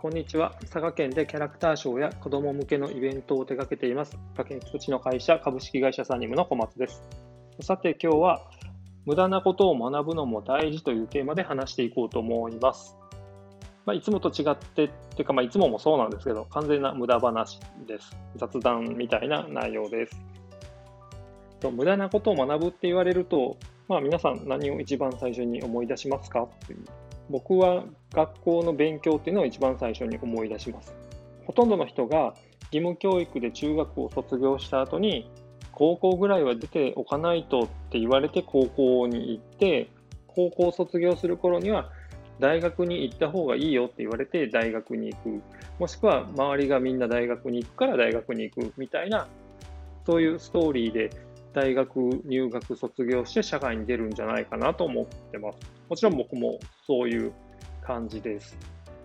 こんにちは。佐賀県でキャラクターショーや子供向けのイベントを手掛けています。崖っぷちの会社株式会社サニムの小松です。さて今日は無駄なことを学ぶのも大事というテーマで話していこうと思います。まあ、いつもと違って、っていうかまあいつももそうなんですけど、完全な無駄話です。雑談みたいな内容です。無駄なことを学ぶって言われると、まあ、皆さん何を一番最初に思い出しますか？っていう僕は学校の勉強っていうのを一番最初に思い出します。ほとんどの人が義務教育で中学を卒業した後に高校ぐらいは出ておかないとって言われて高校に行って高校卒業する頃には大学に行った方がいいよって言われて大学に行くもしくは周りがみんな大学に行くから大学に行くみたいなそういうストーリーで大学入学卒業して社会に出るんじゃないかなと思ってます。もちろん僕もそういう感じです。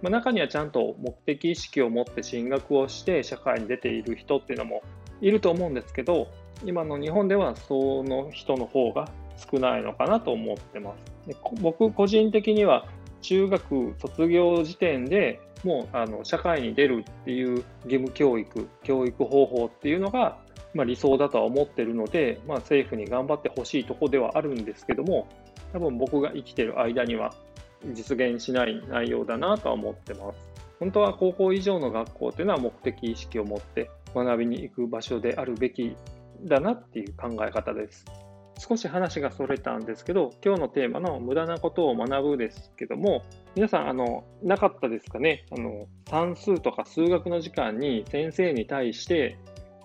まあ、中にはちゃんと目的意識を持って進学をして社会に出ている人っていうのもいると思うんですけど、今の日本ではその人の方が少ないのかなと思ってます。で僕個人的には中学卒業時点でもうあの社会に出るっていう義務教育、教育方法っていうのがまあ、理想だとは思ってるので、まあ、政府に頑張ってほしいとこではあるんですけども、多分僕が生きてる間には実現しない内容だなとは思ってます。本当は高校以上の学校というのは目的意識を持って学びに行く場所であるべきだなっていう考え方です。少し話がそれたんですけど、今日のテーマの無駄なことを学ぶですけども、皆さん、あの、なかったですかね？あの、算数とか数学の時間に先生に対して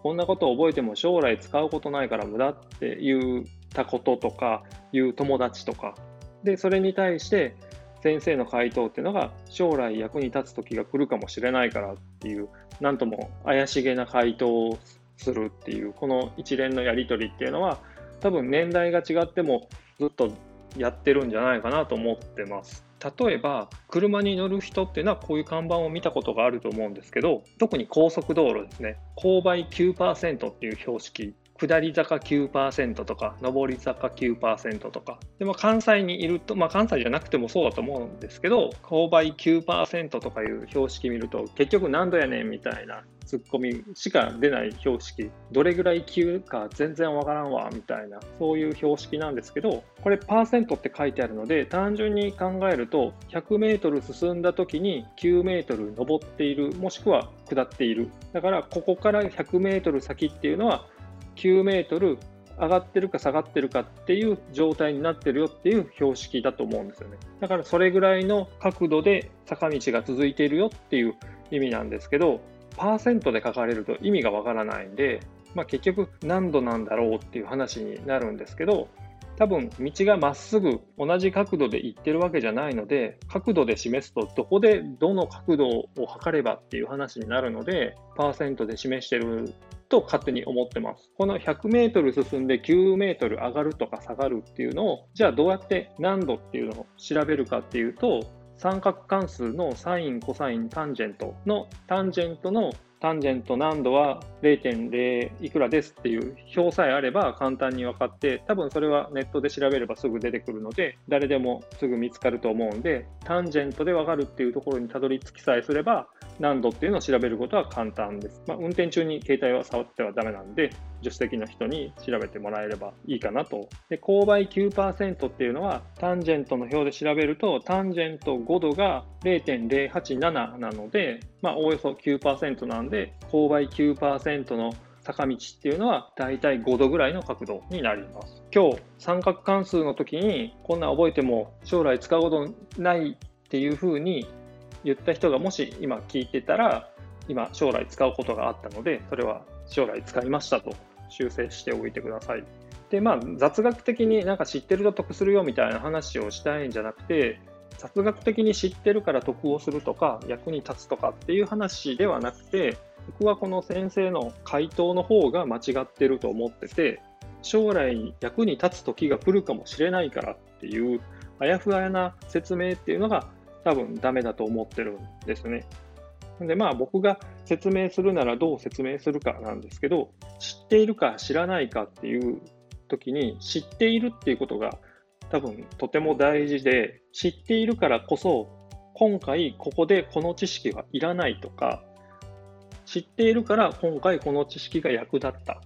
こんなことを覚えても将来使うことないから無駄って言ったこととか、言う友達とか、で、それに対して先生の回答っていうのが将来役に立つ時が来るかもしれないからっていう、なんとも怪しげな回答をするっていう、この一連のやり取りっていうのは、多分年代が違ってもずっとやってるんじゃないかなと思ってます。例えば車に乗る人っていうのはこういう看板を見たことがあると思うんですけど特に高速道路ですね。勾配9%っていう標識下り坂9%とか上り坂9%とか。でも関西にいると、まあ、関西じゃなくてもそうだと思うんですけど勾配9%とかいう標識見ると結局何度やねんみたいなツッコミしか出ない標識。どれぐらい急か全然わからんわみたいなそういう標識なんですけどこれパーセントって書いてあるので単純に考えると 100m 進んだ時に 9m 登っているもしくは下っている。だからここから 100m 先っていうのは9メートル上がってるか下がってるかっていう状態になってるよっていう標識だと思うんですよね。だからそれぐらいの角度で坂道が続いているよっていう意味なんですけど、パーセントで書かれると意味がわからないんで、まあ、結局何度なんだろうっていう話になるんですけど、多分道がまっすぐ同じ角度で行ってるわけじゃないので角度で示すとどこでどの角度を測ればっていう話になるのでパーセントで示してると勝手に思ってます。この 100m 進んで 9m 上がるとか下がるっていうのを、じゃあどうやって何度っていうのを調べるかっていうと、三角関数のサイン、コサイン、タンジェントのタンジェントのタンジェント難度は0.0いくらですっていう表さえあれば簡単に分かって、多分それはネットで調べればすぐ出てくるので、誰でもすぐ見つかると思うんで、タンジェントで分かるっていうところにたどり着きさえすれば、何度っていうのを調べることは簡単です。まあ、運転中に携帯は触ってはダメなんで、助手席の人に調べてもらえればいいかなと。で、勾配9%っていうのは、タンジェントの表で調べると、タンジェント5度が0.087なので、まあ、およそ9%なんでで、勾配9%の坂道っていうのはだいたい5度ぐらいの角度になります。今日三角関数の時にこんな覚えても将来使うことないっていうふうに言った人がもし今聞いてたら、今将来使うことがあったので、それは将来使いましたと修正しておいてください。で、まあ、雑学的になんか知ってると得するよみたいな話をしたいんじゃなくて、雑学的に知ってるから得をするとか、役に立つとかっていう話ではなくて、僕はこの先生の回答の方が間違ってると思ってて、将来役に立つ時が来るかもしれないからっていう、あやふやな説明っていうのが多分ダメだと思ってるんですね。で、まあ僕が説明するならどう説明するかなんですけど、知っているか知らないかっていう時に知っているっていうことが多分とても大事で、知っているからこそ今回ここでこの知識はいらないとか、知っているから今回この知識が役立ったっ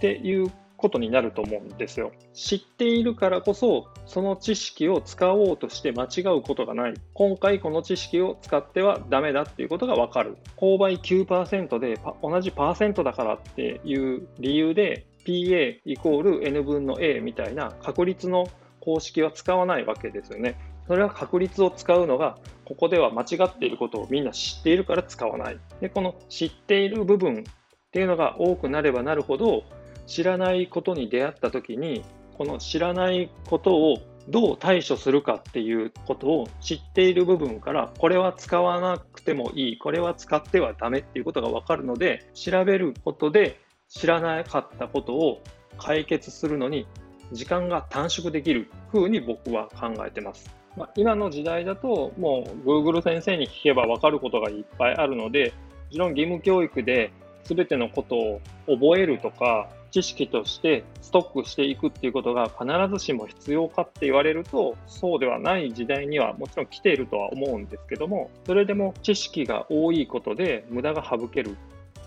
ていうことになると思うんですよ。知っているからこそ、その知識を使おうとして間違うことがない。今回この知識を使ってはダメだっていうことがわかる。勾配9%で同じパーセントだからっていう理由で PA=N 分の A みたいな確率の公式は使わないわけですよね。それは確率を使うのが、ここでは間違っていることをみんな知っているから使わない。で、この知っている部分っていうのが多くなればなるほど、知らないことに出会った時にこの知らないことをどう対処するかっていうことを知っている部分からこれは使わなくてもいいこれは使ってはダメっていうことが分かるので調べることで知らなかったことを解決するのに時間が短縮できる風に僕は考えてます。まあ、今の時代だともう Google 先生に聞けば分かることがいっぱいあるのでもちろん義務教育で全てのことを覚えるとか知識としてストックしていくっていうことが必ずしも必要かって言われるとそうではない時代にはもちろん来ているとは思うんですけどもそれでも知識が多いことで無駄が省ける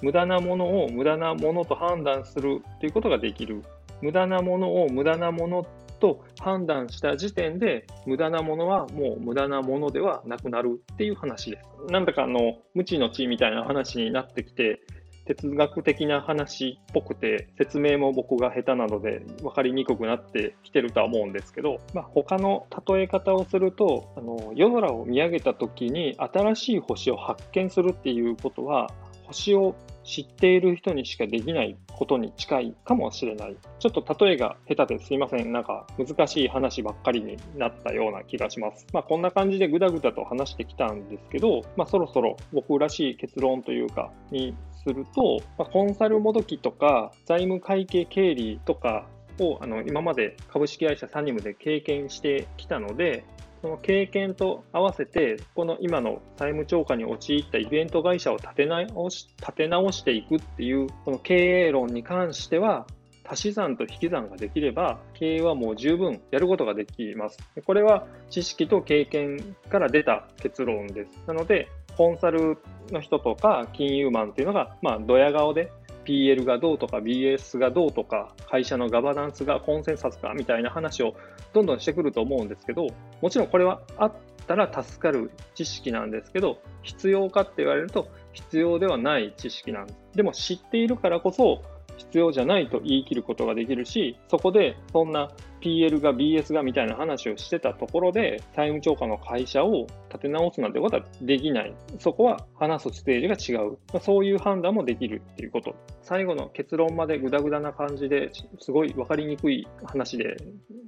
無駄なものを無駄なものと判断するっていうことができる無駄なものを無駄なものと判断した時点で無駄なものはもう無駄なものではなくなるっていう話です。なんだかあの無知の知みたいな話になってきて哲学的な話っぽくて、説明も僕が下手なので分かりにくくなってきてるとは思うんですけど、まあ、他の例え方をすると、あの夜空を見上げた時に新しい星を発見するっていうことは、星を知っている人にしかできないことに近いかもしれない。ちょっと例えが下手ですいません。なんか難しい話ばっかりになったような気がします。まあこんな感じでぐだぐだと話してきたんですけど、まあそろそろ僕らしい結論というかにすると、まあ、コンサルもどきとか財務会計経理とかをあの今まで株式会社サニムで経験してきたので、その経験と合わせて、この今の債務超過に陥ったイベント会社を立て直し立て直していくっていう、この経営論に関しては、足し算と引き算ができれば、経営はもう十分やることができます。これは知識と経験から出た結論です。なので、コンサルの人とか金融マンっていうのが、まあ、ドヤ顔で PL がどうとか BS がどうとか会社のガバナンスがコンセンサスかみたいな話をどんどんしてくると思うんですけどもちろんこれはあったら助かる知識なんですけど必要かって言われると必要ではない知識なんです。でも知っているからこそ必要じゃないと言い切ることができるし、そこでそんな PL が BS がみたいな話をしてたところで、債務超過の会社を立て直すなんてことはできない。そこは話すステージが違うま。そういう判断もできるっていうこと。最後の結論までグダグダな感じですごい分かりにくい話で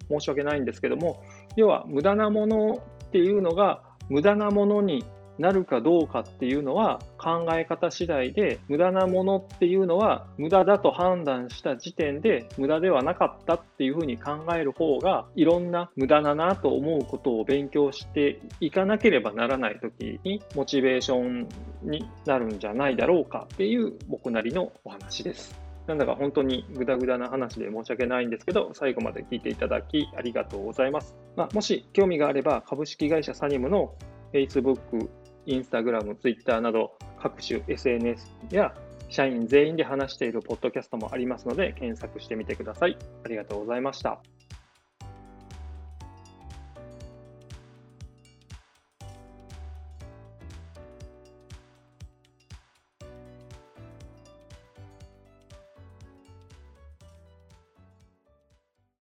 申し訳ないんですけども、要は無駄なものっていうのが無駄なものになるかどうかっていうのは考え方次第で無駄なものっていうのは無駄だと判断した時点で無駄ではなかったっていうふうに考える方がいろんな無駄だなと思うことを勉強していかなければならない時にモチベーションになるんじゃないだろうかっていう僕なりのお話です。なんだか本当にグダグダな話で申し訳ないんですけど、最後まで聞いていただきありがとうございます。まあ、もし興味があれば、株式会社サニムの Facebook、インスタグラム、ツイッターなど各種 SNS や社員全員で話しているポッドキャストもありますので検索してみてください。ありがとうございました。